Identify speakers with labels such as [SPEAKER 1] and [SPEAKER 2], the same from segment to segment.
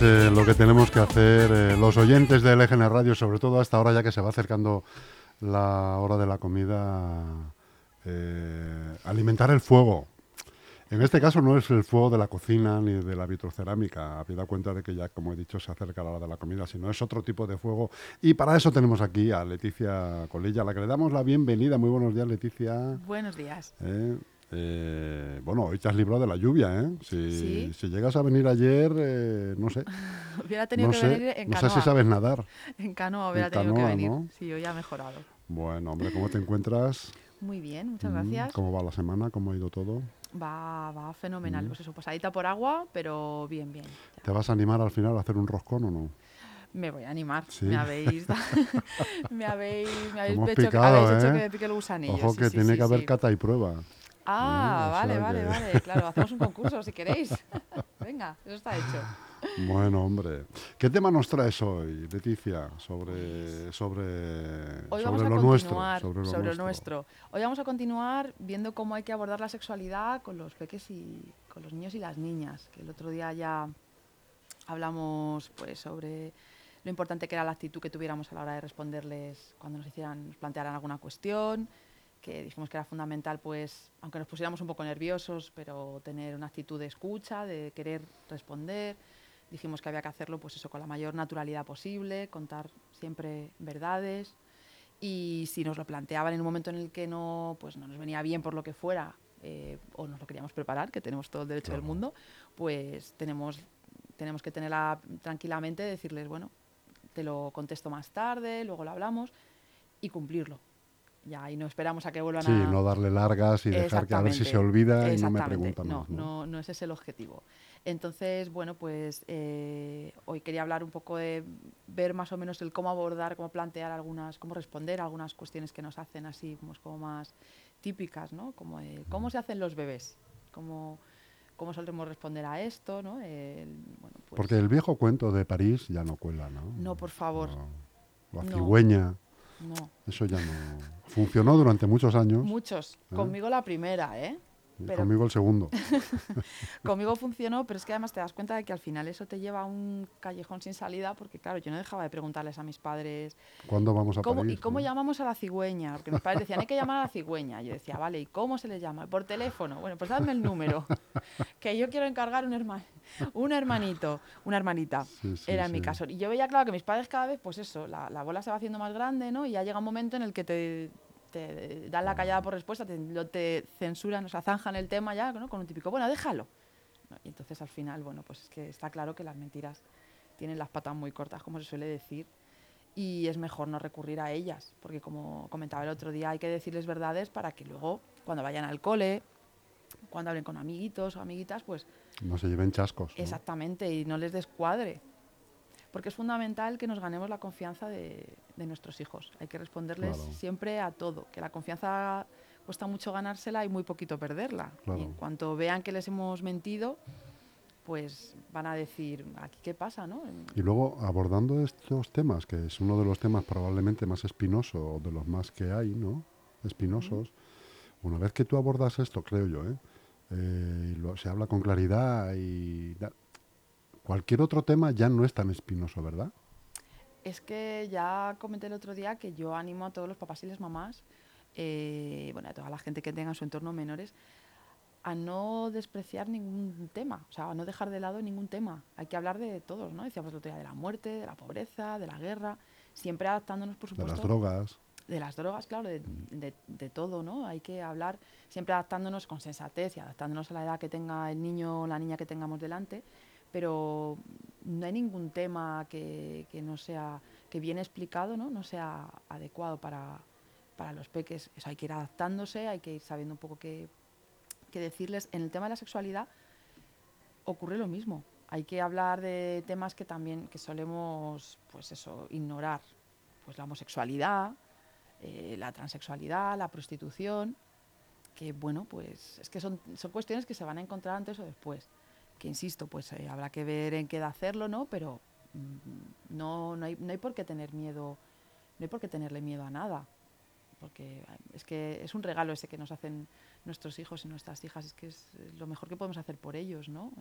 [SPEAKER 1] Es eh, lo que tenemos que hacer eh, los oyentes de LGN Radio, sobre todo hasta ahora ya que se va acercando la hora de la comida, eh, alimentar el fuego. En este caso no es el fuego de la cocina ni de la vitrocerámica, habida cuenta de que ya, como he dicho, se acerca la hora de la comida, sino es otro tipo de fuego. Y para eso tenemos aquí a Leticia Colilla, a la que le damos la bienvenida. Muy buenos días, Leticia.
[SPEAKER 2] Buenos días.
[SPEAKER 1] Eh, bueno, hoy te has librado de la lluvia, ¿eh? Si,
[SPEAKER 2] Sí.
[SPEAKER 1] si llegas a venir ayer, eh, no sé.
[SPEAKER 2] Hubiera tenido
[SPEAKER 1] No
[SPEAKER 2] que
[SPEAKER 1] sé,
[SPEAKER 2] venir en
[SPEAKER 1] no
[SPEAKER 2] canoa.
[SPEAKER 1] sé si sabes nadar.
[SPEAKER 2] En canoa hubiera
[SPEAKER 1] En
[SPEAKER 2] tenido
[SPEAKER 1] canoa,
[SPEAKER 2] que venir.
[SPEAKER 1] ¿no?
[SPEAKER 2] Sí, hoy ha mejorado.
[SPEAKER 1] Bueno, hombre, ¿cómo te encuentras?
[SPEAKER 2] Muy bien, muchas
[SPEAKER 1] Mm,
[SPEAKER 2] gracias.
[SPEAKER 1] ¿Cómo va la semana? ¿Cómo ha ido todo?
[SPEAKER 2] Va, va fenomenal.
[SPEAKER 1] Mm.
[SPEAKER 2] Pues eso, pasadita por agua, pero bien, bien. Ya.
[SPEAKER 1] ¿Te vas a animar al final a hacer un roscón o no?
[SPEAKER 2] Me voy a animar.
[SPEAKER 1] Sí.
[SPEAKER 2] Me habéis, me habéis, me habéis, hecho,
[SPEAKER 1] picado,
[SPEAKER 2] habéis hecho
[SPEAKER 1] ¿eh?
[SPEAKER 2] que me pique el gusanillo.
[SPEAKER 1] Ojo
[SPEAKER 2] sí,
[SPEAKER 1] que
[SPEAKER 2] sí,
[SPEAKER 1] tiene que haber cata y prueba.
[SPEAKER 2] Ah,
[SPEAKER 1] Mm,
[SPEAKER 2] vale, vale,
[SPEAKER 1] que-
[SPEAKER 2] vale. Claro, hacemos un concurso si queréis. Venga, eso está hecho.
[SPEAKER 1] Bueno, hombre. ¿Qué tema nos traes hoy, Leticia? Sobre, sobre,
[SPEAKER 2] Hoy
[SPEAKER 1] sobre
[SPEAKER 2] vamos a
[SPEAKER 1] lo nuestro. Sobre lo
[SPEAKER 2] sobre
[SPEAKER 1] nuestro.
[SPEAKER 2] lo nuestro. Hoy vamos a continuar viendo cómo hay que abordar la sexualidad con los peques y con los niños y las niñas. Que el otro día ya hablamos pues sobre lo importante que era la actitud que tuviéramos a la hora de responderles cuando nos hicieran, nos plantearan alguna cuestión, que dijimos que era fundamental, pues, aunque nos pusiéramos un poco nerviosos, pero tener una actitud de escucha, de querer responder. Dijimos que había que hacerlo, pues eso, con la mayor naturalidad posible, contar siempre verdades. Y si nos lo planteaban en un momento en el que no, pues no nos venía bien por lo que fuera, eh, o nos lo queríamos preparar, que tenemos todo el derecho del mundo, pues tenemos, tenemos que tenerla tranquilamente, decirles, bueno, te lo contesto más tarde, luego lo hablamos, y cumplirlo. Ya, y no esperamos a que vuelvan
[SPEAKER 1] Sí,
[SPEAKER 2] a...
[SPEAKER 1] no darle largas y dejar que a ver si se olvida y no me
[SPEAKER 2] exactamente.
[SPEAKER 1] pregunta
[SPEAKER 2] no,
[SPEAKER 1] más. ¿no?
[SPEAKER 2] No, no ese es el objetivo. Entonces, bueno, pues eh, hoy quería hablar un poco de ver más o menos el cómo abordar, cómo plantear algunas, cómo responder a algunas cuestiones que nos hacen así pues, como más típicas, ¿no? Como el cómo se hacen los bebés, cómo, cómo solemos responder a esto, ¿no? El- bueno, pues,
[SPEAKER 1] Porque el viejo cuento de París ya no cuela, ¿no?
[SPEAKER 2] No, por favor.
[SPEAKER 1] No. La cigüeña,
[SPEAKER 2] no.
[SPEAKER 1] eso ya no. Funcionó durante muchos años.
[SPEAKER 2] Muchos.
[SPEAKER 1] ¿Eh?
[SPEAKER 2] Conmigo la primera, ¿eh? pero-
[SPEAKER 1] Conmigo el segundo.
[SPEAKER 2] Conmigo funcionó, pero es que además te das cuenta de que al final eso te lleva a un callejón sin salida, porque claro, yo no dejaba de preguntarles a mis padres,
[SPEAKER 1] ¿Cuándo vamos a
[SPEAKER 2] ¿cómo,
[SPEAKER 1] París?
[SPEAKER 2] ¿y cómo
[SPEAKER 1] no?
[SPEAKER 2] llamamos a la cigüeña? Porque mis padres decían, hay que llamar a la cigüeña. Yo decía, vale, ¿y cómo se le llama? Por teléfono. Bueno, pues dame el número, que yo quiero encargar un, herma- un hermanito, una hermanita.
[SPEAKER 1] Sí, sí,
[SPEAKER 2] Era en mi caso. Y yo veía, claro, que mis padres cada vez, pues eso, la, la bola se va haciendo más grande, ¿no? Y ya llega un momento en el que te, te dan la callada por respuesta, te, lo- te censuran, o sea, zanjan el tema ya, ¿no? Con un típico, bueno, déjalo. ¿no? Y entonces al final, bueno, pues es que está claro que las mentiras tienen las patas muy cortas, como se suele decir, y es mejor no recurrir a ellas, porque como comentaba el otro día, hay que decirles verdades para que luego, cuando vayan al cole, cuando hablen con amiguitos o amiguitas, pues
[SPEAKER 1] No se lleven chascos. ¿no?
[SPEAKER 2] Exactamente, y no les descuadre. Porque es fundamental que nos ganemos la confianza de, de nuestros hijos. Hay que responderles
[SPEAKER 1] Claro.
[SPEAKER 2] siempre a todo. Que la confianza cuesta mucho ganársela y muy poquito perderla.
[SPEAKER 1] Claro.
[SPEAKER 2] Y en cuanto vean que les hemos mentido, pues van a decir, aquí qué pasa, ¿no?
[SPEAKER 1] Y luego, abordando estos temas, que es uno de los temas probablemente más espinosos, o de los más que hay, ¿no? Espinosos. Una vez que tú abordas esto, creo yo, ¿eh? Eh, y lo- se habla con claridad y... da- cualquier otro tema ya no es tan espinoso, ¿verdad?
[SPEAKER 2] Es que ya comenté el otro día que yo animo a todos los papás y las mamás, eh, bueno, a toda la gente que tenga en su entorno menores, a no despreciar ningún tema, o sea, a no dejar de lado ningún tema. Hay que hablar de todos, ¿no? Decíamos el otro día de la muerte, de la pobreza, de la guerra, siempre adaptándonos, por
[SPEAKER 1] De
[SPEAKER 2] supuesto.
[SPEAKER 1] las drogas.
[SPEAKER 2] De las drogas, claro, de, de- todo, ¿no? Hay que hablar siempre adaptándonos con sensatez y adaptándonos a la edad que tenga el niño o la niña que tengamos delante, pero no hay ningún tema que, no sea, que bien explicado, ¿no? No sea adecuado para, para los peques. Eso hay que ir adaptándose, hay que ir sabiendo un poco qué, qué decirles. En el tema de la sexualidad ocurre lo mismo. Hay que hablar de temas que también que solemos, pues eso, ignorar. Pues la homosexualidad, eh, la transexualidad, la prostitución, que bueno, pues es que son, son cuestiones que se van a encontrar antes o después. Que insisto, pues eh, habrá que ver en qué edad hacerlo, ¿no? Pero mm, no, no, hay, no hay por qué tener miedo, no hay por qué tenerle miedo a nada. porque es que es un regalo ese que nos hacen nuestros hijos y nuestras hijas, es que es lo mejor que podemos hacer por ellos, ¿no?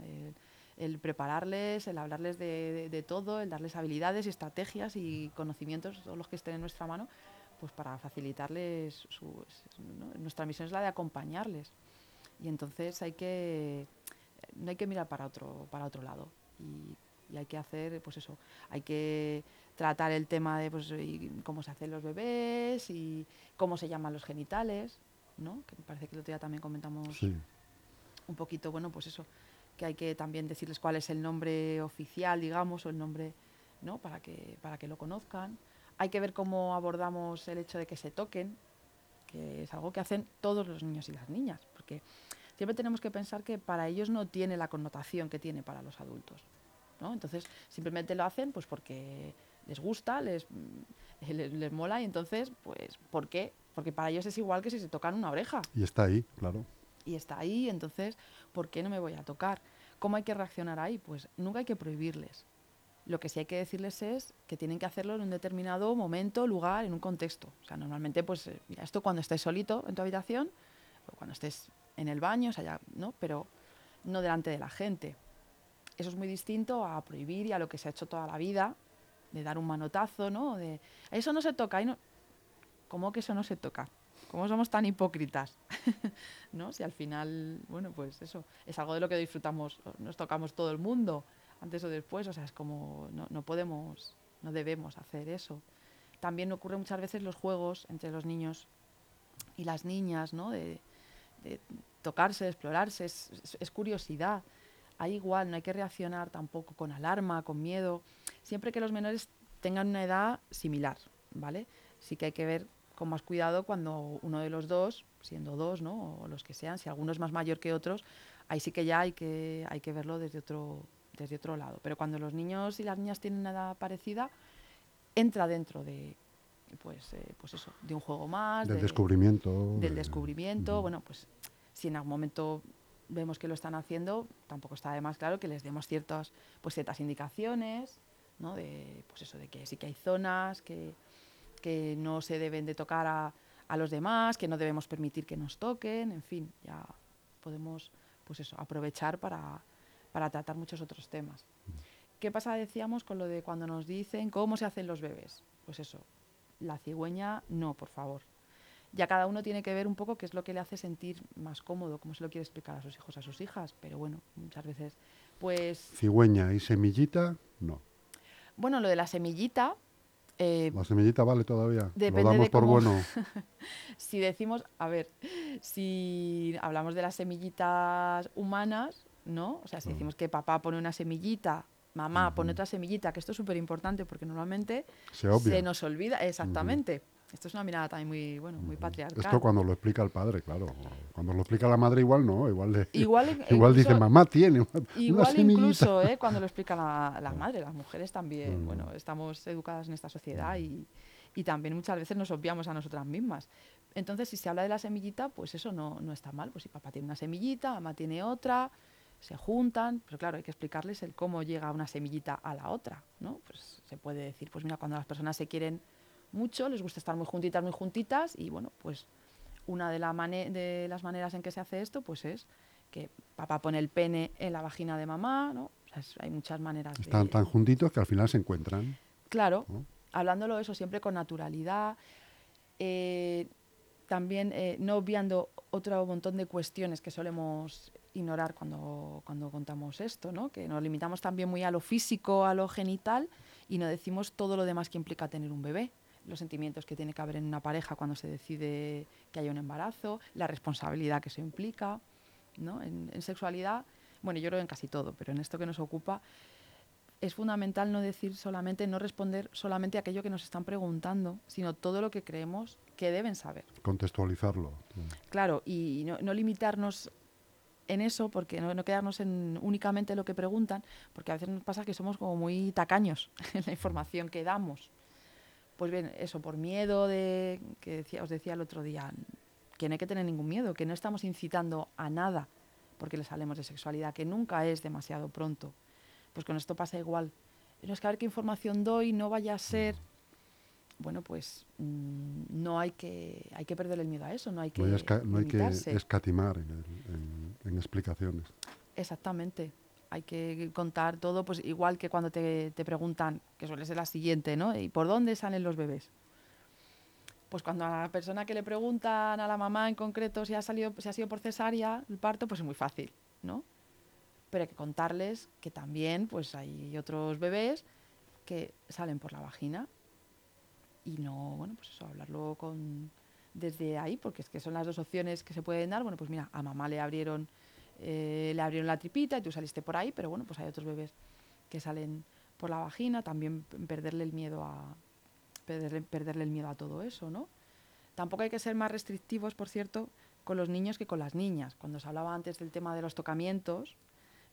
[SPEAKER 2] El, prepararles, el hablarles de, todo, el darles habilidades y estrategias y conocimientos, todos los que estén en nuestra mano, pues para facilitarles su, nuestra misión es la de acompañarles. Y entonces hay que no hay que mirar para otro, para otro lado. Y, hay que hacer, pues eso, hay que tratar el tema de pues, cómo se hacen los bebés y cómo se llaman los genitales, ¿no? Que me parece que el otro día también comentamos un poquito, bueno, pues eso, que hay que también decirles cuál es el nombre oficial, digamos, o el nombre, ¿no? Para que, para que lo conozcan. Hay que ver cómo abordamos el hecho de que se toquen, que es algo que hacen todos los niños y las niñas, porque siempre tenemos que pensar que para ellos no tiene la connotación que tiene para los adultos. ¿no? Entonces, simplemente lo hacen pues porque les gusta, les, mm, les, mola y entonces, pues, ¿por qué? Porque para ellos es igual que si se tocan una oreja.
[SPEAKER 1] Y está ahí, claro.
[SPEAKER 2] Y está ahí, entonces, ¿por qué no me voy a tocar? ¿Cómo hay que reaccionar ahí? Pues nunca hay que prohibirles. Lo que sí hay que decirles es que tienen que hacerlo en un determinado momento, lugar, en un contexto. O sea, normalmente, pues, eh, mira, esto cuando estés solito en tu habitación, o cuando estés en el baño, o sea, ya, ¿no? pero no delante de la gente. Eso es muy distinto a prohibir y a lo que se ha hecho toda la vida, de dar un manotazo, ¿no? De eso no se toca. ¿Cómo que eso no se toca? ¿Cómo somos tan hipócritas? ¿No? Si al final, bueno, pues eso, es algo de lo que disfrutamos, nos tocamos todo el mundo, antes o después, o sea, es como, no, no podemos, no debemos hacer eso. También ocurre muchas veces los juegos entre los niños y las niñas, ¿no? De, tocarse, de explorarse, es, curiosidad. Hay igual, no hay que reaccionar tampoco con alarma, con miedo, siempre que los menores tengan una edad similar, ¿vale? Sí que hay que ver con más cuidado cuando uno de los dos, siendo dos, ¿no? O los que sean, si alguno es más mayor que otros, ahí sí que ya hay que, hay que verlo desde otro, desde otro lado. Pero cuando los niños y las niñas tienen una edad parecida, entra dentro de, pues, eh, pues eso, de un juego más.
[SPEAKER 1] Del descubrimiento.
[SPEAKER 2] Del descubrimiento. Bueno, pues si en algún momento vemos que lo están haciendo, tampoco está de más claro que les demos ciertas, pues ciertas indicaciones, ¿no? De, pues eso, de que sí que hay zonas que, que no se deben de tocar a, a, los demás, que no debemos permitir que nos toquen, en fin, ya podemos, pues eso, aprovechar para, para tratar muchos otros temas. ¿Qué pasa, decíamos, con lo de cuando nos dicen cómo se hacen los bebés? Pues eso, la cigüeña no, por favor. Ya cada uno tiene que ver un poco qué es lo que le hace sentir más cómodo, cómo se lo quiere explicar a sus hijos, a sus hijas, pero bueno, muchas veces, pues...
[SPEAKER 1] Cigüeña y semillita, no.
[SPEAKER 2] Bueno, lo de la semillita... Eh,
[SPEAKER 1] la semillita vale todavía. Lo damos por bueno.
[SPEAKER 2] si decimos, a ver, si hablamos de las semillitas humanas, ¿no? O sea, si decimos que papá pone una semillita mamá pone otra semillita, que esto es súper importante porque normalmente se, nos olvida, exactamente. Esto es una mirada también muy, bueno, muy patriarcal.
[SPEAKER 1] Esto cuando lo explica el padre, claro. Cuando lo explica la madre igual no, igual, igual, dice mamá tiene una,
[SPEAKER 2] Igual incluso ¿eh? cuando lo explica la, la madre, las mujeres también, bueno, estamos educadas en esta sociedad y, y, también muchas veces nos obviamos a nosotras mismas. Entonces, si se habla de la semillita, pues eso no, no está mal. Pues si papá tiene una semillita, mamá tiene otra, se juntan, pero claro, hay que explicarles el cómo llega una semillita a la otra, ¿no? Pues se puede decir, pues mira, cuando las personas se quieren mucho, les gusta estar muy juntitas, muy juntitas, y bueno, pues una de, la de las maneras en que se hace esto, pues es que papá pone el pene en la vagina de mamá, ¿no? hay muchas maneras.
[SPEAKER 1] Están tan juntitos que al final se encuentran.
[SPEAKER 2] Claro, hablándolo eso siempre con naturalidad, eh, también eh, no obviando otro montón de cuestiones que solemos ignorar cuando, cuando contamos esto, ¿no? que nos limitamos también muy a lo físico, a lo genital y no decimos todo lo demás que implica tener un bebé, los sentimientos que tiene que haber en una pareja cuando se decide que haya un embarazo, la responsabilidad que eso implica. ¿no? En, en sexualidad, bueno, yo creo en casi todo, pero en esto que nos ocupa es fundamental no decir solamente, no responder solamente a aquello que nos están preguntando, sino todo lo que creemos que deben saber.
[SPEAKER 1] Contextualizarlo.
[SPEAKER 2] Claro, y no, no limitarnos en eso, porque no, quedarnos en únicamente lo que preguntan, porque a veces nos pasa que somos como muy tacaños en la información que damos. Pues bien, eso, por miedo de, que decía, os decía el otro día, que no hay que tener ningún miedo, que no estamos incitando a nada porque les hablemos de sexualidad, que nunca es demasiado pronto. Pues con esto pasa igual. No es que a ver qué información doy, no vaya a ser bueno, pues mm, no hay que, hay que perder el miedo a eso, no hay que,
[SPEAKER 1] no hay, esca- no hay que escatimar en, el- en- en explicaciones.
[SPEAKER 2] Exactamente. Hay que contar todo, pues igual que cuando te, te preguntan, que suele ser la siguiente, ¿no? ¿Y por dónde salen los bebés? Pues cuando a la persona que le preguntan a la mamá en concreto si ha salido, si ha sido por cesárea el parto, pues es muy fácil, ¿no? Pero hay que contarles que también pues hay otros bebés que salen por la vagina y no, bueno, pues eso, hablarlo con desde ahí, porque es que son las dos opciones que se pueden dar. Bueno, pues mira, a mamá le abrieron eh, le abrieron la tripita y tú saliste por ahí, pero bueno, pues hay otros bebés que salen por la vagina, también perderle el miedo a perderle, perderle el miedo a todo eso, ¿no? Tampoco hay que ser más restrictivos, por cierto, con los niños que con las niñas. Cuando se hablaba antes del tema de los tocamientos,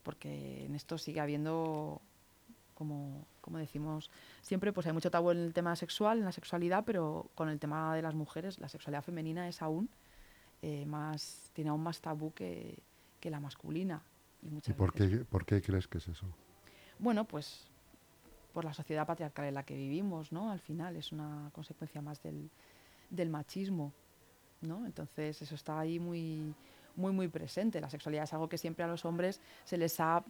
[SPEAKER 2] porque en esto sigue habiendo, como, como decimos siempre, pues hay mucho tabú en el tema sexual, en la sexualidad, pero con el tema de las mujeres, la sexualidad femenina es aún eh, más, tiene aún más tabú que, que la masculina. Y,
[SPEAKER 1] ¿Y por
[SPEAKER 2] veces-
[SPEAKER 1] qué, por qué crees que es eso?
[SPEAKER 2] bueno, pues por la sociedad patriarcal en la que vivimos, ¿no? Al final es una consecuencia más del, del machismo, ¿no? Entonces eso está ahí muy, muy, muy presente. La sexualidad es algo que siempre a los hombres se les ha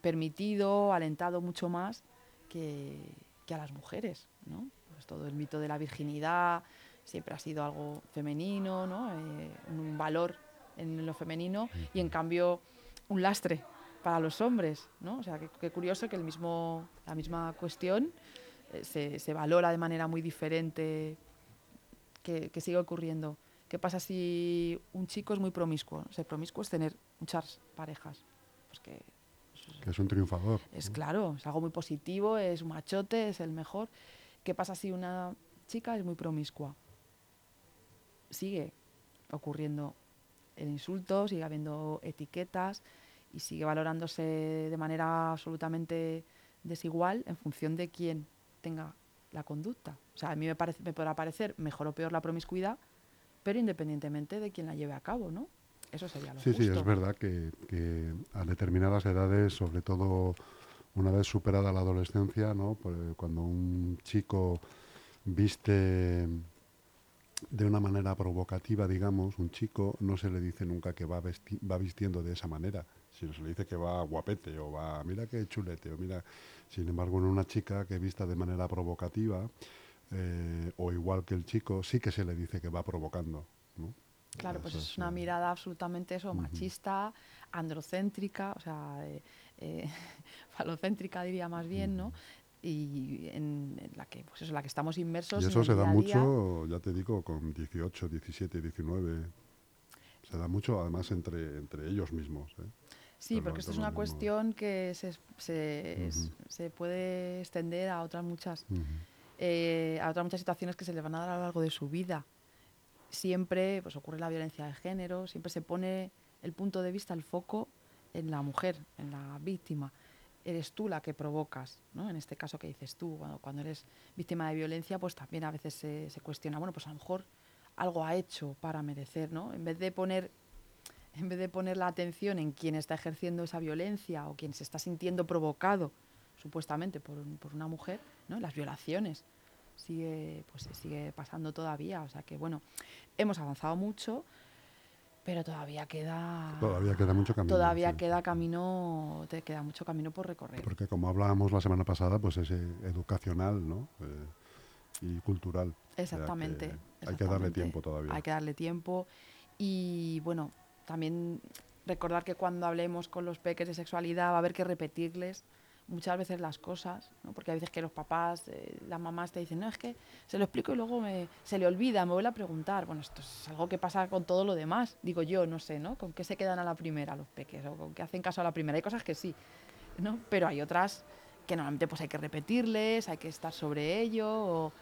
[SPEAKER 2] permitido, alentado mucho más que, que a las mujeres, ¿no? Pues todo el mito de la virginidad siempre ha sido algo femenino, ¿no? Eh, un valor en lo femenino y en cambio un lastre para los hombres, ¿no? O sea, qué, qué curioso que el mismo, la misma cuestión eh, se, se valora de manera muy diferente que, que sigue ocurriendo. ¿Qué pasa si un chico es muy promiscuo? Ser promiscuo es tener muchas parejas. Pues que
[SPEAKER 1] Que es un triunfador.
[SPEAKER 2] es
[SPEAKER 1] ¿no?
[SPEAKER 2] claro, es algo muy positivo, es un machote, es el mejor. ¿Qué pasa si una chica es muy promiscua? Sigue ocurriendo el insulto, sigue habiendo etiquetas y sigue valorándose de manera absolutamente desigual en función de quién tenga la conducta. O sea, a mí me, parece, me podrá parecer mejor o peor la promiscuidad, pero independientemente de quién la lleve a cabo, ¿no? Eso sería lo
[SPEAKER 1] Sí, sí,
[SPEAKER 2] justo.
[SPEAKER 1] es verdad que, que a determinadas edades, sobre todo una vez superada la adolescencia, ¿no? Pues, cuando un chico viste de una manera provocativa, digamos, un chico no se le dice nunca que va, vesti- va vistiendo de esa manera, sino se le dice que va guapete o va, mira qué chulete, o mira, sin embargo, en una chica que vista de manera provocativa, eh, o igual que el chico, sí que se le dice que va provocando, ¿no?
[SPEAKER 2] Claro, pues es una
[SPEAKER 1] eh,
[SPEAKER 2] mirada absolutamente eso, machista, androcéntrica, o sea, eh, eh, falocéntrica diría más bien, ¿no? Y en, la que, pues eso, en la que estamos inmersos.
[SPEAKER 1] Y eso se da mucho, ya te digo, con 18, 17, 19. Se da mucho, además, entre, entre ellos mismos. ¿eh?
[SPEAKER 2] Sí,
[SPEAKER 1] Pero
[SPEAKER 2] porque esto es una
[SPEAKER 1] mismos.
[SPEAKER 2] cuestión que se, se, puede extender a otras muchas. Eh, otras muchas situaciones que se le van a dar a lo largo de su vida. Siempre pues, ocurre la violencia de género, siempre se pone el punto de vista, el foco en la mujer, en la víctima. Eres tú la que provocas, ¿no? En este caso que dices tú, cuando, cuando eres víctima de violencia, pues también a veces se, se cuestiona, bueno, pues a lo mejor algo ha hecho para merecer, ¿no? En vez de poner en vez de poner la atención en quien está ejerciendo esa violencia o quien se está sintiendo provocado supuestamente por, por una mujer, ¿no? Las violaciones sigue pues sigue pasando todavía, o sea que bueno, hemos avanzado mucho, pero todavía queda
[SPEAKER 1] Todavía queda mucho camino.
[SPEAKER 2] todavía
[SPEAKER 1] sí.
[SPEAKER 2] queda camino, te queda mucho camino por recorrer.
[SPEAKER 1] Porque como hablábamos la semana pasada, pues es eh, educacional ¿no? Eh, y cultural. O sea que
[SPEAKER 2] Exactamente.
[SPEAKER 1] Hay que darle
[SPEAKER 2] exactamente.
[SPEAKER 1] tiempo todavía.
[SPEAKER 2] Hay que darle tiempo. Y bueno, también recordar que cuando hablemos con los peques de sexualidad va a haber que repetirles muchas veces las cosas, ¿no? porque hay veces que los papás, eh, las mamás te dicen, no, es que se lo explico y luego me, se le olvida, me vuelve a preguntar. Bueno, esto es algo que pasa con todo lo demás, digo yo, no sé, ¿no? ¿Con qué se quedan a la primera los peques o con qué hacen caso a la primera? Hay cosas que sí, ¿no? Pero hay otras que normalmente pues hay que repetirles, hay que estar sobre ello o-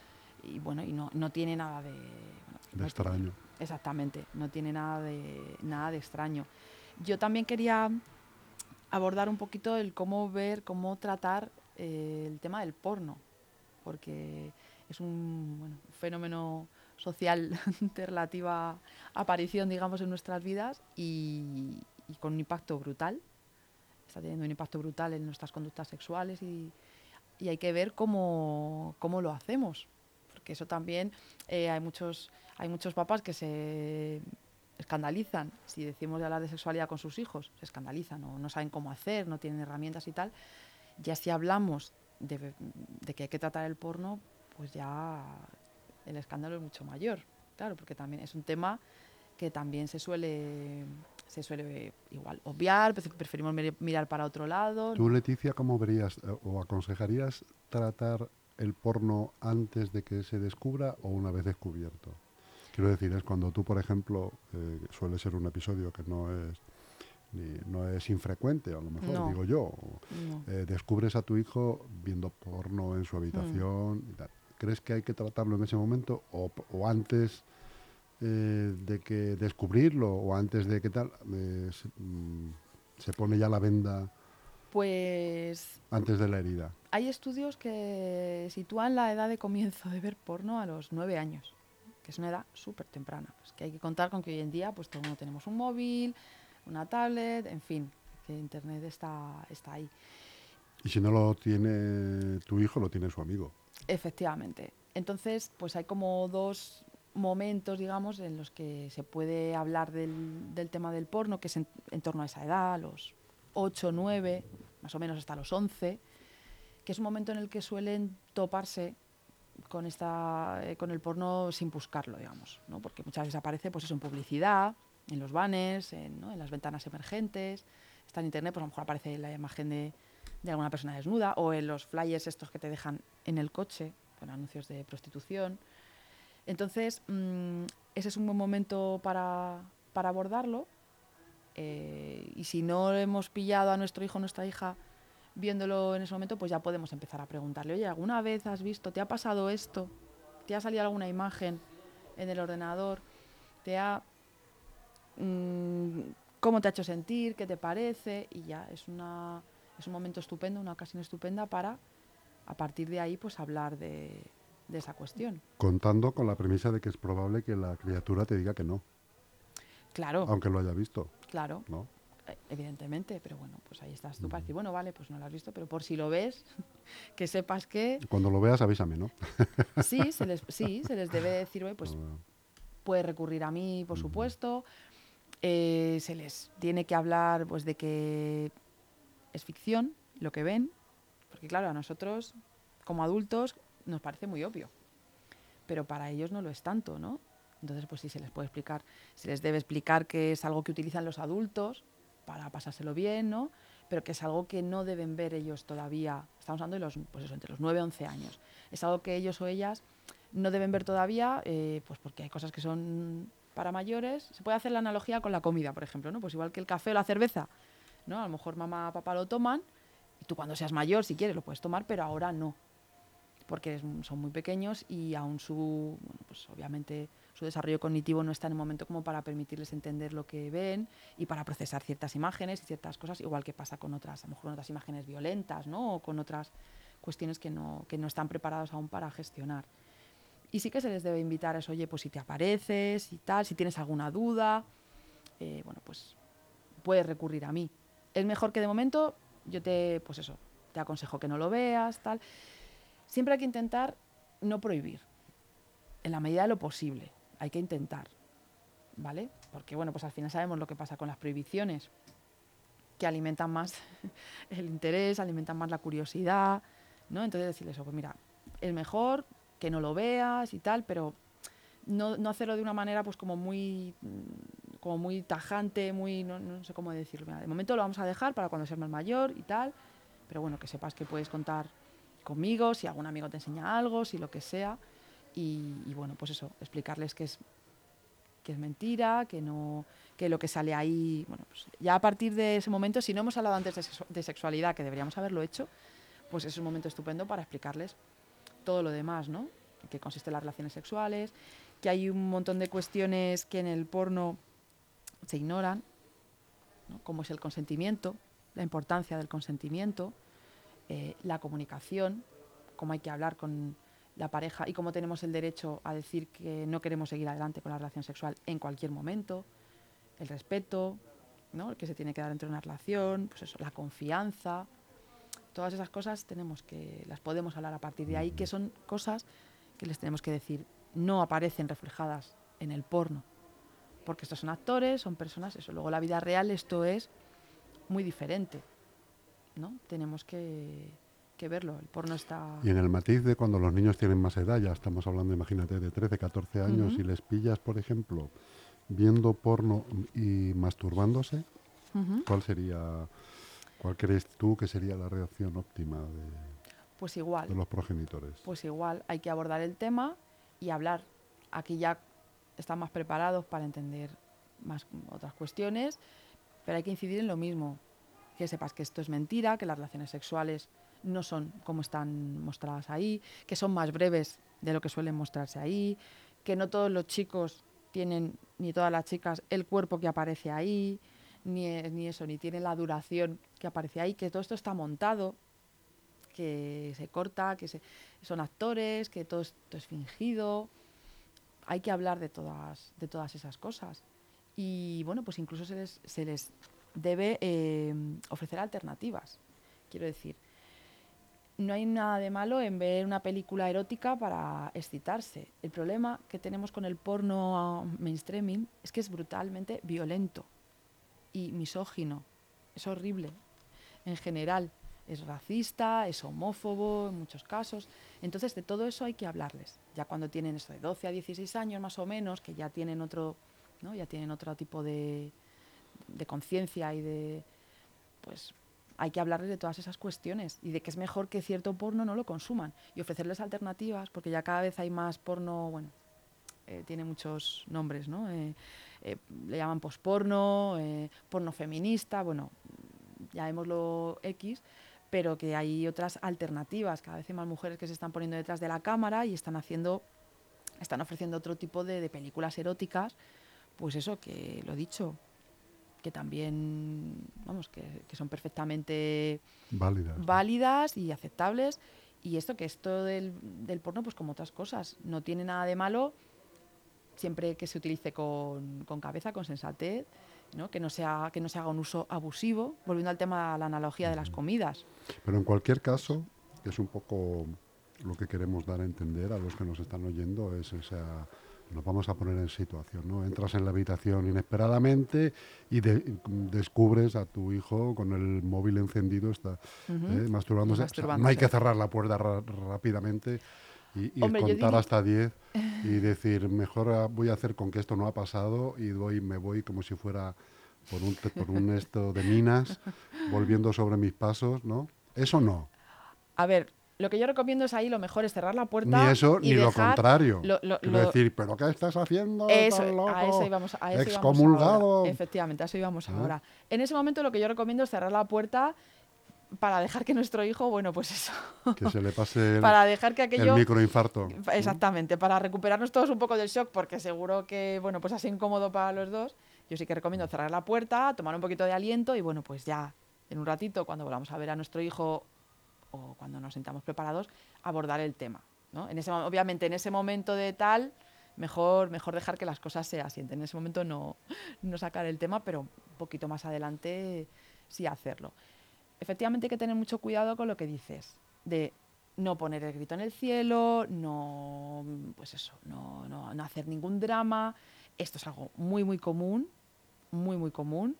[SPEAKER 2] y bueno, y no, no tiene nada de... bueno,
[SPEAKER 1] De
[SPEAKER 2] no
[SPEAKER 1] extraño.
[SPEAKER 2] Exactamente, no tiene nada de, nada de extraño. Yo también quería abordar un poquito el cómo ver, cómo tratar eh, el tema del porno, porque es un fenómeno social de relativa aparición, digamos, en nuestras vidas y, con un impacto brutal. Está teniendo un impacto brutal en nuestras conductas sexuales y, y hay que ver cómo, cómo lo hacemos. Porque porque eso también eh, hay muchos hay muchos papás que se escandalizan si decimos de hablar de sexualidad con sus hijos, se escandalizan o no saben cómo hacer, no tienen herramientas y tal. Ya si hablamos de, de que hay que tratar el porno, pues ya el escándalo es mucho mayor, claro, porque también es un tema que también se suele se suele igual obviar, preferimos mirar para otro lado.
[SPEAKER 1] ¿Tú, Leticia, cómo verías eh, o aconsejarías tratar el porno antes de que se descubra o una vez descubierto? Quiero decir, es cuando tú, por ejemplo, eh, suele ser un episodio que no es no es infrecuente, a lo mejor digo yo, eh, descubres a tu hijo viendo porno en su habitación mm. y tal. ¿Crees que hay que tratarlo en ese momento o, o antes eh, de que descubrirlo o antes de que tal, eh, mm, se, pone ya la venda?
[SPEAKER 2] Pues...
[SPEAKER 1] Antes de la herida.
[SPEAKER 2] Hay estudios que sitúan la edad de comienzo de ver porno a los nueve años, que es una edad súper temprana. Pues que hay que contar con que hoy en día pues todo mundo tenemos un móvil, una tablet, en fin, que Internet está, está ahí.
[SPEAKER 1] Y si no lo tiene tu hijo, lo tiene su amigo.
[SPEAKER 2] Efectivamente. Entonces, pues hay como dos momentos, digamos, en los que se puede hablar del, del tema del porno, que es en, torno a esa edad, los 8, 9, más o menos hasta los 11, que es un momento en el que suelen toparse con esta eh, con el porno sin buscarlo, digamos, ¿no? porque muchas veces aparece pues eso en publicidad, en los banners, en, ¿no? en las ventanas emergentes, está en internet, pues a lo mejor aparece la imagen de, de alguna persona desnuda, o en los flyers estos que te dejan en el coche, con anuncios de prostitución. Entonces, mm, ese es un buen momento para, para abordarlo. Eh, y si no hemos pillado a nuestro hijo o nuestra hija viéndolo en ese momento, pues ya podemos empezar a preguntarle, oye, ¿alguna vez has visto, te ha pasado esto? ¿Te ha salido alguna imagen en el ordenador? ¿Te ha... Mm, ¿Cómo te ha hecho sentir? ¿Qué te parece? Y ya, es, una, es un momento estupendo, una ocasión estupenda para, a partir de ahí, pues hablar de, de esa cuestión.
[SPEAKER 1] Contando con la premisa de que es probable que la criatura te diga que no.
[SPEAKER 2] Claro.
[SPEAKER 1] Aunque lo haya visto.
[SPEAKER 2] Claro. ¿no? Evidentemente, pero bueno, pues ahí estás tú para decir, bueno, vale, pues no lo has visto, pero por si lo ves, que sepas que...
[SPEAKER 1] Cuando lo veas, avísame, ¿no?
[SPEAKER 2] sí, se les, sí, se les debe decir, pues puede recurrir a mí, por supuesto. Eh, se les tiene que hablar pues de que es ficción lo que ven, porque claro, a nosotros como adultos nos parece muy obvio, pero para ellos no lo es tanto, ¿no? Entonces, pues sí se les puede explicar, se les debe explicar que es algo que utilizan los adultos para pasárselo bien, ¿no? Pero que es algo que no deben ver ellos todavía. Estamos hablando de los, pues entre los 9 y 11 años. Es algo que ellos o ellas no deben ver todavía, eh, pues porque hay cosas que son para mayores. Se puede hacer la analogía con la comida, por ejemplo, ¿no? Pues igual que el café o la cerveza, ¿no? A lo mejor mamá o papá lo toman y tú cuando seas mayor, si quieres, lo puedes tomar, pero ahora no porque son muy pequeños y aún su, pues obviamente su desarrollo cognitivo no está en el momento como para permitirles entender lo que ven y para procesar ciertas imágenes y ciertas cosas, igual que pasa con otras, a lo mejor con otras imágenes violentas, ¿no? O con otras cuestiones que no, que no están preparados aún para gestionar. Y sí que se les debe invitar a eso, oye, pues si te apareces y tal, si tienes alguna duda, eh, bueno, pues puedes recurrir a mí. Es mejor que de momento yo te, pues eso, te aconsejo que no lo veas, tal. Siempre hay que intentar no prohibir, en la medida de lo posible, hay que intentar, ¿vale? Porque bueno, pues al final sabemos lo que pasa con las prohibiciones, que alimentan más el interés, alimentan más la curiosidad, ¿no? Entonces decirles, pues mira, es mejor que no lo veas y tal, pero no, hacerlo de una manera pues como muy como muy tajante, muy no, no sé cómo decirlo. de momento lo vamos a dejar para cuando seas más mayor y tal, pero bueno, que sepas que puedes contar conmigo, si algún amigo te enseña algo, si lo que sea. Y, bueno, pues eso, explicarles que es, que es mentira, que, no, que lo que sale ahí, bueno, pues ya a partir de ese momento, si no hemos hablado antes de, sexualidad, que deberíamos haberlo hecho, pues es un momento estupendo para explicarles todo lo demás, ¿no? Que consiste en las relaciones sexuales, que hay un montón de cuestiones que en el porno se ignoran, como es el consentimiento, la importancia del consentimiento, eh, la comunicación, cómo hay que hablar con la pareja y cómo tenemos el derecho a decir que no queremos seguir adelante con la relación sexual en cualquier momento, el respeto, ¿no? el que se tiene que dar entre una relación, pues eso, la confianza, todas esas cosas tenemos que las podemos hablar a partir de ahí, que son cosas que les tenemos que decir, no aparecen reflejadas en el porno, porque estos son actores, son personas, eso. Luego la vida real esto es muy diferente, ¿no? Tenemos que, que verlo, el porno está...
[SPEAKER 1] Y en el matiz de cuando los niños tienen más edad, ya estamos hablando, imagínate, de 13, 14 años, y les pillas, por ejemplo, viendo porno y masturbándose, ¿cuál sería, cuál crees tú que sería la reacción óptima de,
[SPEAKER 2] pues igual,
[SPEAKER 1] de los progenitores?
[SPEAKER 2] Pues igual, hay que abordar el tema y hablar. Aquí ya están más preparados para entender más otras cuestiones, pero hay que incidir en lo mismo, que sepas que esto es mentira, que las relaciones sexuales no son como están mostradas ahí, que son más breves de lo que suelen mostrarse ahí, que no todos los chicos tienen, ni todas las chicas, el cuerpo que aparece ahí, ni, ni eso, ni tienen la duración que aparece ahí, que todo esto está montado, que se corta, que se, son actores, que todo esto es fingido. Hay que hablar de todas, de todas esas cosas. Y bueno, pues incluso se les, se les debe eh, ofrecer alternativas. Quiero decir, no hay nada de malo en ver una película erótica para excitarse. El problema que tenemos con el porno mainstreaming es que es brutalmente violento y misógino. Es horrible en general. Es racista, es homófobo en muchos casos. Entonces, de todo eso hay que hablarles. Ya cuando tienen esto de 12 a 16 años más o menos, que ya tienen otro, ¿no? ya tienen otro tipo de, de conciencia y de pues hay que hablarles de todas esas cuestiones y de que es mejor que cierto porno no lo consuman y ofrecerles alternativas, porque ya cada vez hay más porno, bueno, eh, tiene muchos nombres, ¿no? Eh, eh, le llaman posporno, porno feminista, bueno, llamémoslo X, pero que hay otras alternativas, cada vez hay más mujeres que se están poniendo detrás de la cámara y están haciendo, están ofreciendo otro tipo de, películas eróticas, pues eso, que lo dicho, que también, vamos, que, son perfectamente válidas, y aceptables. Y esto, que esto del, del, porno, pues como otras cosas, no tiene nada de malo siempre que se utilice con, con cabeza, con sensatez, ¿no? Que, no sea, que no se haga un uso abusivo, volviendo al tema de la analogía de las comidas.
[SPEAKER 1] Pero en cualquier caso, es un poco lo que queremos dar a entender a los que nos están oyendo, es esa nos vamos a poner en situación, ¿no? Entras en la habitación inesperadamente y descubres a tu hijo con el móvil encendido, está ¿eh? masturbándose. no hay que cerrar la puerta rápidamente y, contar hasta 10 y decir, mejor ah, voy a hacer con que esto no ha pasado y doy, me voy como si fuera por un, por un esto de minas, volviendo sobre mis pasos, ¿no? Eso no.
[SPEAKER 2] A ver, lo que yo recomiendo es ahí lo mejor es cerrar la puerta.
[SPEAKER 1] Ni eso,
[SPEAKER 2] ni
[SPEAKER 1] lo contrario. Quiero decir, ¿pero qué estás haciendo?
[SPEAKER 2] Eso, a eso íbamos, a eso Excomulgado. Efectivamente, a eso íbamos ah. ahora. En ese momento lo que yo recomiendo es cerrar la puerta para dejar que nuestro hijo, bueno, pues eso.
[SPEAKER 1] Que se le pase el,
[SPEAKER 2] para dejar que aquello,
[SPEAKER 1] el microinfarto.
[SPEAKER 2] Exactamente, para recuperarnos todos un poco del shock, porque seguro que, bueno, pues así incómodo para los dos. Yo sí que recomiendo cerrar la puerta, tomar un poquito de aliento y, bueno, pues ya en un ratito, cuando volvamos a ver a nuestro hijo o cuando nos sentamos preparados, abordar el tema. ¿no? Obviamente, en ese momento de tal, mejor, mejor dejar que las cosas se asienten. En ese momento no, no sacar el tema, pero un poquito más adelante sí hacerlo. Efectivamente hay que tener mucho cuidado con lo que dices, de no poner el grito en el cielo, no, pues eso, no, no, no hacer ningún drama. Esto es algo muy, muy común, muy, muy común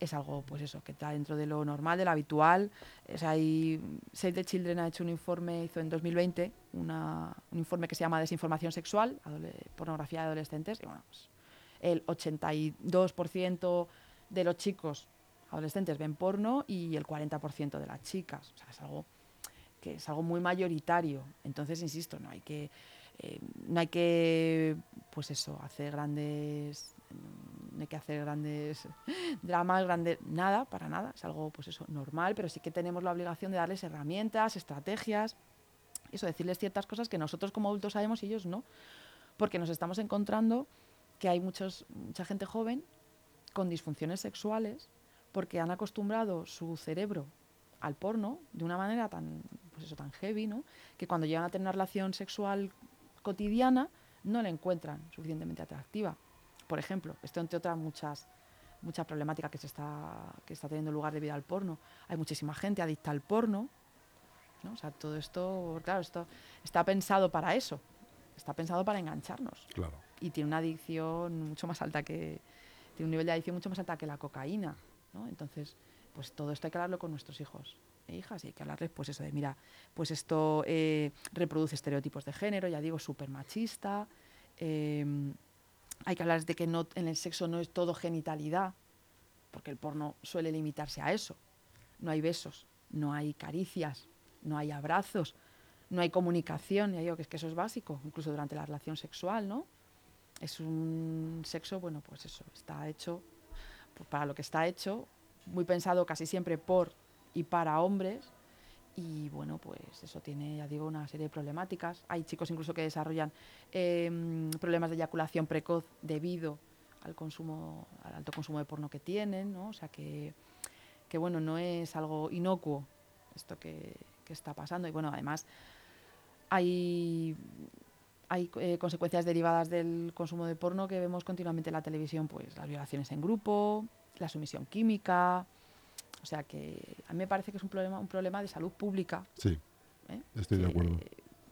[SPEAKER 2] es algo, pues eso, que está dentro de lo normal, de lo habitual. Es ahí, Save the Children ha hecho un informe, hizo en 2020 una, un informe que se llama Desinformación Sexual, pornografía de adolescentes, y bueno, pues, el 82% de los chicos adolescentes ven porno y el 40% de las chicas. O sea, es algo que es algo muy mayoritario. Entonces, insisto, no hay que, eh, no hay que, pues eso, hacer grandes no hay que hacer grandes dramas, grandes, nada, para nada, es algo pues eso, normal, pero sí que tenemos la obligación de darles herramientas, estrategias, eso, decirles ciertas cosas que nosotros como adultos sabemos y ellos no, porque nos estamos encontrando que hay mucha gente joven con disfunciones sexuales porque han acostumbrado su cerebro al porno de una manera tan, pues eso, tan heavy, ¿no? que cuando llegan a tener una relación sexual cotidiana no la encuentran suficientemente atractiva por ejemplo. Esto entre otras muchas mucha problemática que se está que está teniendo lugar debido al porno. Hay muchísima gente adicta al porno. ¿no? O sea, todo esto, claro, esto está pensado para eso. está pensado para engancharnos.
[SPEAKER 1] Claro.
[SPEAKER 2] Y tiene una adicción mucho más alta que, tiene un nivel de adicción mucho más alta que la cocaína, ¿no? Entonces, pues todo esto hay que hablarlo con nuestros hijos e hijas y hay que hablarles, pues eso de, mira, pues esto eh, reproduce estereotipos de género, ya digo, súper machista. em, hay que hablar de que en el sexo no es todo genitalidad, porque el porno suele limitarse a eso. No hay besos, no hay caricias, no hay abrazos, no hay comunicación, ya digo que es que eso es básico, incluso durante la relación sexual, ¿no? Es un sexo, bueno, pues eso, está hecho pues, para lo que está hecho, muy pensado casi siempre por y para hombres. Y bueno, pues eso tiene, ya digo, una serie de problemáticas. Hay chicos incluso que desarrollan em, problemas de eyaculación precoz debido al consumo, al alto consumo de porno que tienen, ¿no? O sea que, que bueno, no es algo inocuo esto que, que está pasando. Y bueno, además hay, hay eh, consecuencias derivadas del consumo de porno que vemos continuamente en la televisión, pues las violaciones en grupo, la sumisión química. O sea que a mí me parece que es un problema, un problema de salud pública.
[SPEAKER 1] Sí,
[SPEAKER 2] ¿eh?
[SPEAKER 1] estoy de acuerdo.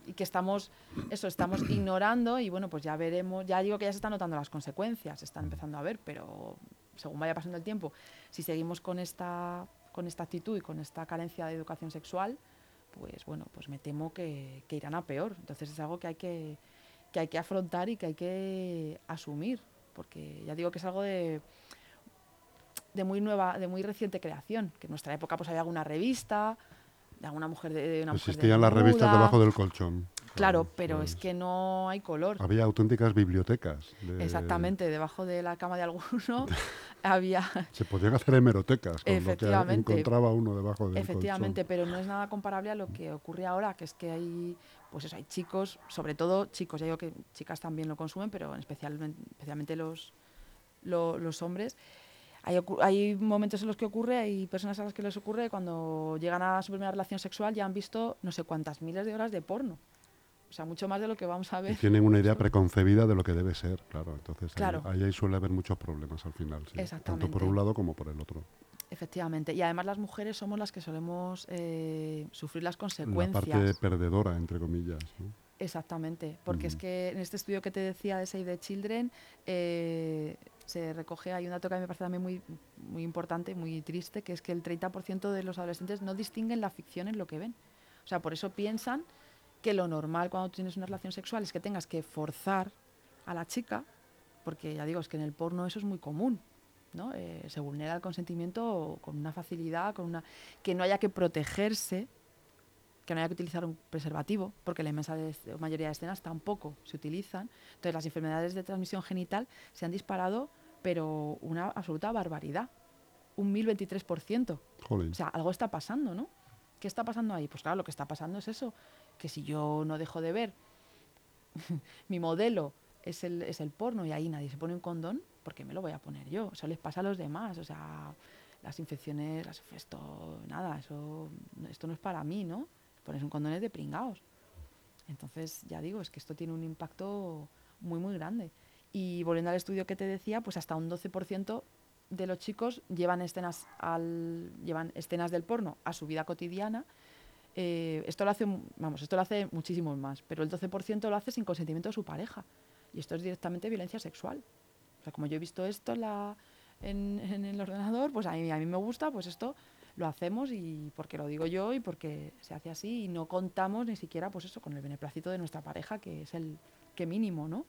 [SPEAKER 2] Y que estamos, eso, estamos ignorando y bueno, pues ya veremos, ya digo que ya se están notando las consecuencias, se están empezando a ver, pero según vaya pasando el tiempo, si seguimos con esta, con esta actitud y con esta carencia de educación sexual, pues bueno, pues me temo que, que irán a peor. Entonces es algo que hay que, que hay que afrontar y que hay que asumir, porque ya digo que es algo de, de muy nueva, de muy reciente creación, que en nuestra época pues había alguna revista, de alguna mujer de, de una mujer
[SPEAKER 1] Existían las revistas debajo del colchón.
[SPEAKER 2] Claro, pero
[SPEAKER 1] pues,
[SPEAKER 2] es que no hay color.
[SPEAKER 1] Había auténticas bibliotecas. de-
[SPEAKER 2] Exactamente, debajo de la cama de alguno había...
[SPEAKER 1] Se podían hacer hemerotecas con lo que
[SPEAKER 2] Efectivamente.
[SPEAKER 1] encontraba uno debajo del
[SPEAKER 2] Efectivamente, pero no es nada comparable a lo que ocurre ahora, que es que hay, pues eso, hay chicos, sobre todo chicos, ya digo que chicas también lo consumen, pero en especialmente, especialmente los, lo- los hombres. Hay, momentos en los que ocurre, hay personas a las que les ocurre cuando llegan a su primera relación sexual ya han visto no sé cuántas miles de horas de porno. O sea, mucho más de lo que vamos a
[SPEAKER 1] Y
[SPEAKER 2] ver.
[SPEAKER 1] tienen una idea preconcebida de lo que debe ser, claro. Entonces ahí-
[SPEAKER 2] Claro.
[SPEAKER 1] ahí, ahí suele haber muchos problemas al final, sí. Tanto por un lado como por el otro.
[SPEAKER 2] Efectivamente. Y además las mujeres somos las que solemos eh, sufrir las
[SPEAKER 1] La
[SPEAKER 2] consecuencias.
[SPEAKER 1] parte perdedora, entre comillas. ¿no?
[SPEAKER 2] Exactamente, porque es que en este estudio que te decía de Save the Children eh, se recoge, hay un dato que a mí me parece también muy, muy importante, muy triste, que es que el 30% de los adolescentes no distinguen la ficción en lo que ven. O sea, por eso piensan que lo normal cuando tienes una relación sexual es que tengas que forzar a la chica, porque ya digo, es que en el porno eso es muy común. ¿no? Eh, se vulnera el consentimiento con una facilidad, con una que no haya que protegerse, que no haya que utilizar un preservativo, porque la inmensa de- mayoría de escenas tampoco se utilizan. Entonces las enfermedades de transmisión genital se han disparado, pero una absoluta barbaridad, un 1023%.
[SPEAKER 1] Jolín.
[SPEAKER 2] O sea, algo está pasando, ¿no? ¿Qué está pasando ahí? Pues claro, lo que está pasando es eso, que si yo no dejo de ver mi modelo es el, es el porno y ahí nadie se pone un condón, ¿por qué me lo voy a poner yo? Eso les pasa a los demás, o sea, las infecciones, las, esto, nada, eso, esto no es para mí, ¿no? Pones un condón es de pringaos. Entonces, ya digo, es que esto tiene un impacto muy, muy grande. Y volviendo al estudio que te decía, pues hasta un 12% de los chicos llevan escenas, al, llevan escenas del porno a su vida cotidiana. Eh, esto lo hace, vamos, esto lo hace muchísimos más, pero el 12% lo hace sin consentimiento de su pareja. Y esto es directamente violencia sexual. O sea, como yo he visto esto en, en el ordenador, pues a mí, a mí me gusta, pues esto lo hacemos y porque lo digo yo y porque se hace así y no contamos ni siquiera pues eso con el beneplácito de nuestra pareja, que es el que mínimo, ¿no?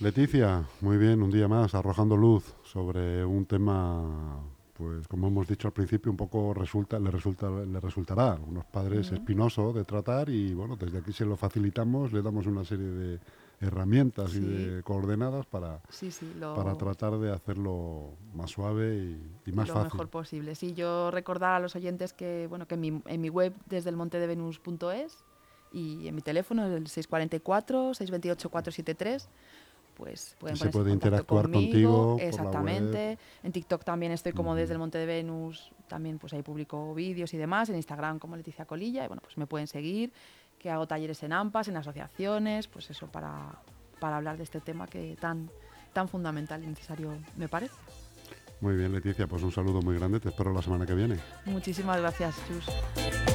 [SPEAKER 1] Leticia, muy bien, un día más arrojando luz sobre un tema, pues como hemos dicho al principio, un poco resulta, le resulta, le resultará a algunos padres
[SPEAKER 2] Ujú.
[SPEAKER 1] espinoso de tratar y bueno, desde aquí se lo facilitamos, le damos una serie de herramientas y de coordenadas para,
[SPEAKER 2] Sí, sí, lo,
[SPEAKER 1] para tratar de hacerlo más suave y, y más
[SPEAKER 2] lo
[SPEAKER 1] fácil.
[SPEAKER 2] mejor posible. Sí, yo recordar a los oyentes que, bueno, que en mi, en mi web desde el montedevenus.es y en mi teléfono, el 644-628-473, pues pueden
[SPEAKER 1] se puede interactuar
[SPEAKER 2] conmigo,
[SPEAKER 1] contigo
[SPEAKER 2] Exactamente. En TikTok también estoy como desde el Monte de Venus, también pues ahí publico vídeos y demás. En Instagram como Leticia Colilla, y bueno, pues me pueden seguir, que hago talleres en AMPAS, en asociaciones, pues eso para, para hablar de este tema que tan, tan fundamental y necesario me parece.
[SPEAKER 1] Muy bien, Leticia, pues un saludo muy grande, te espero la semana que viene.
[SPEAKER 2] Muchísimas gracias, Chus.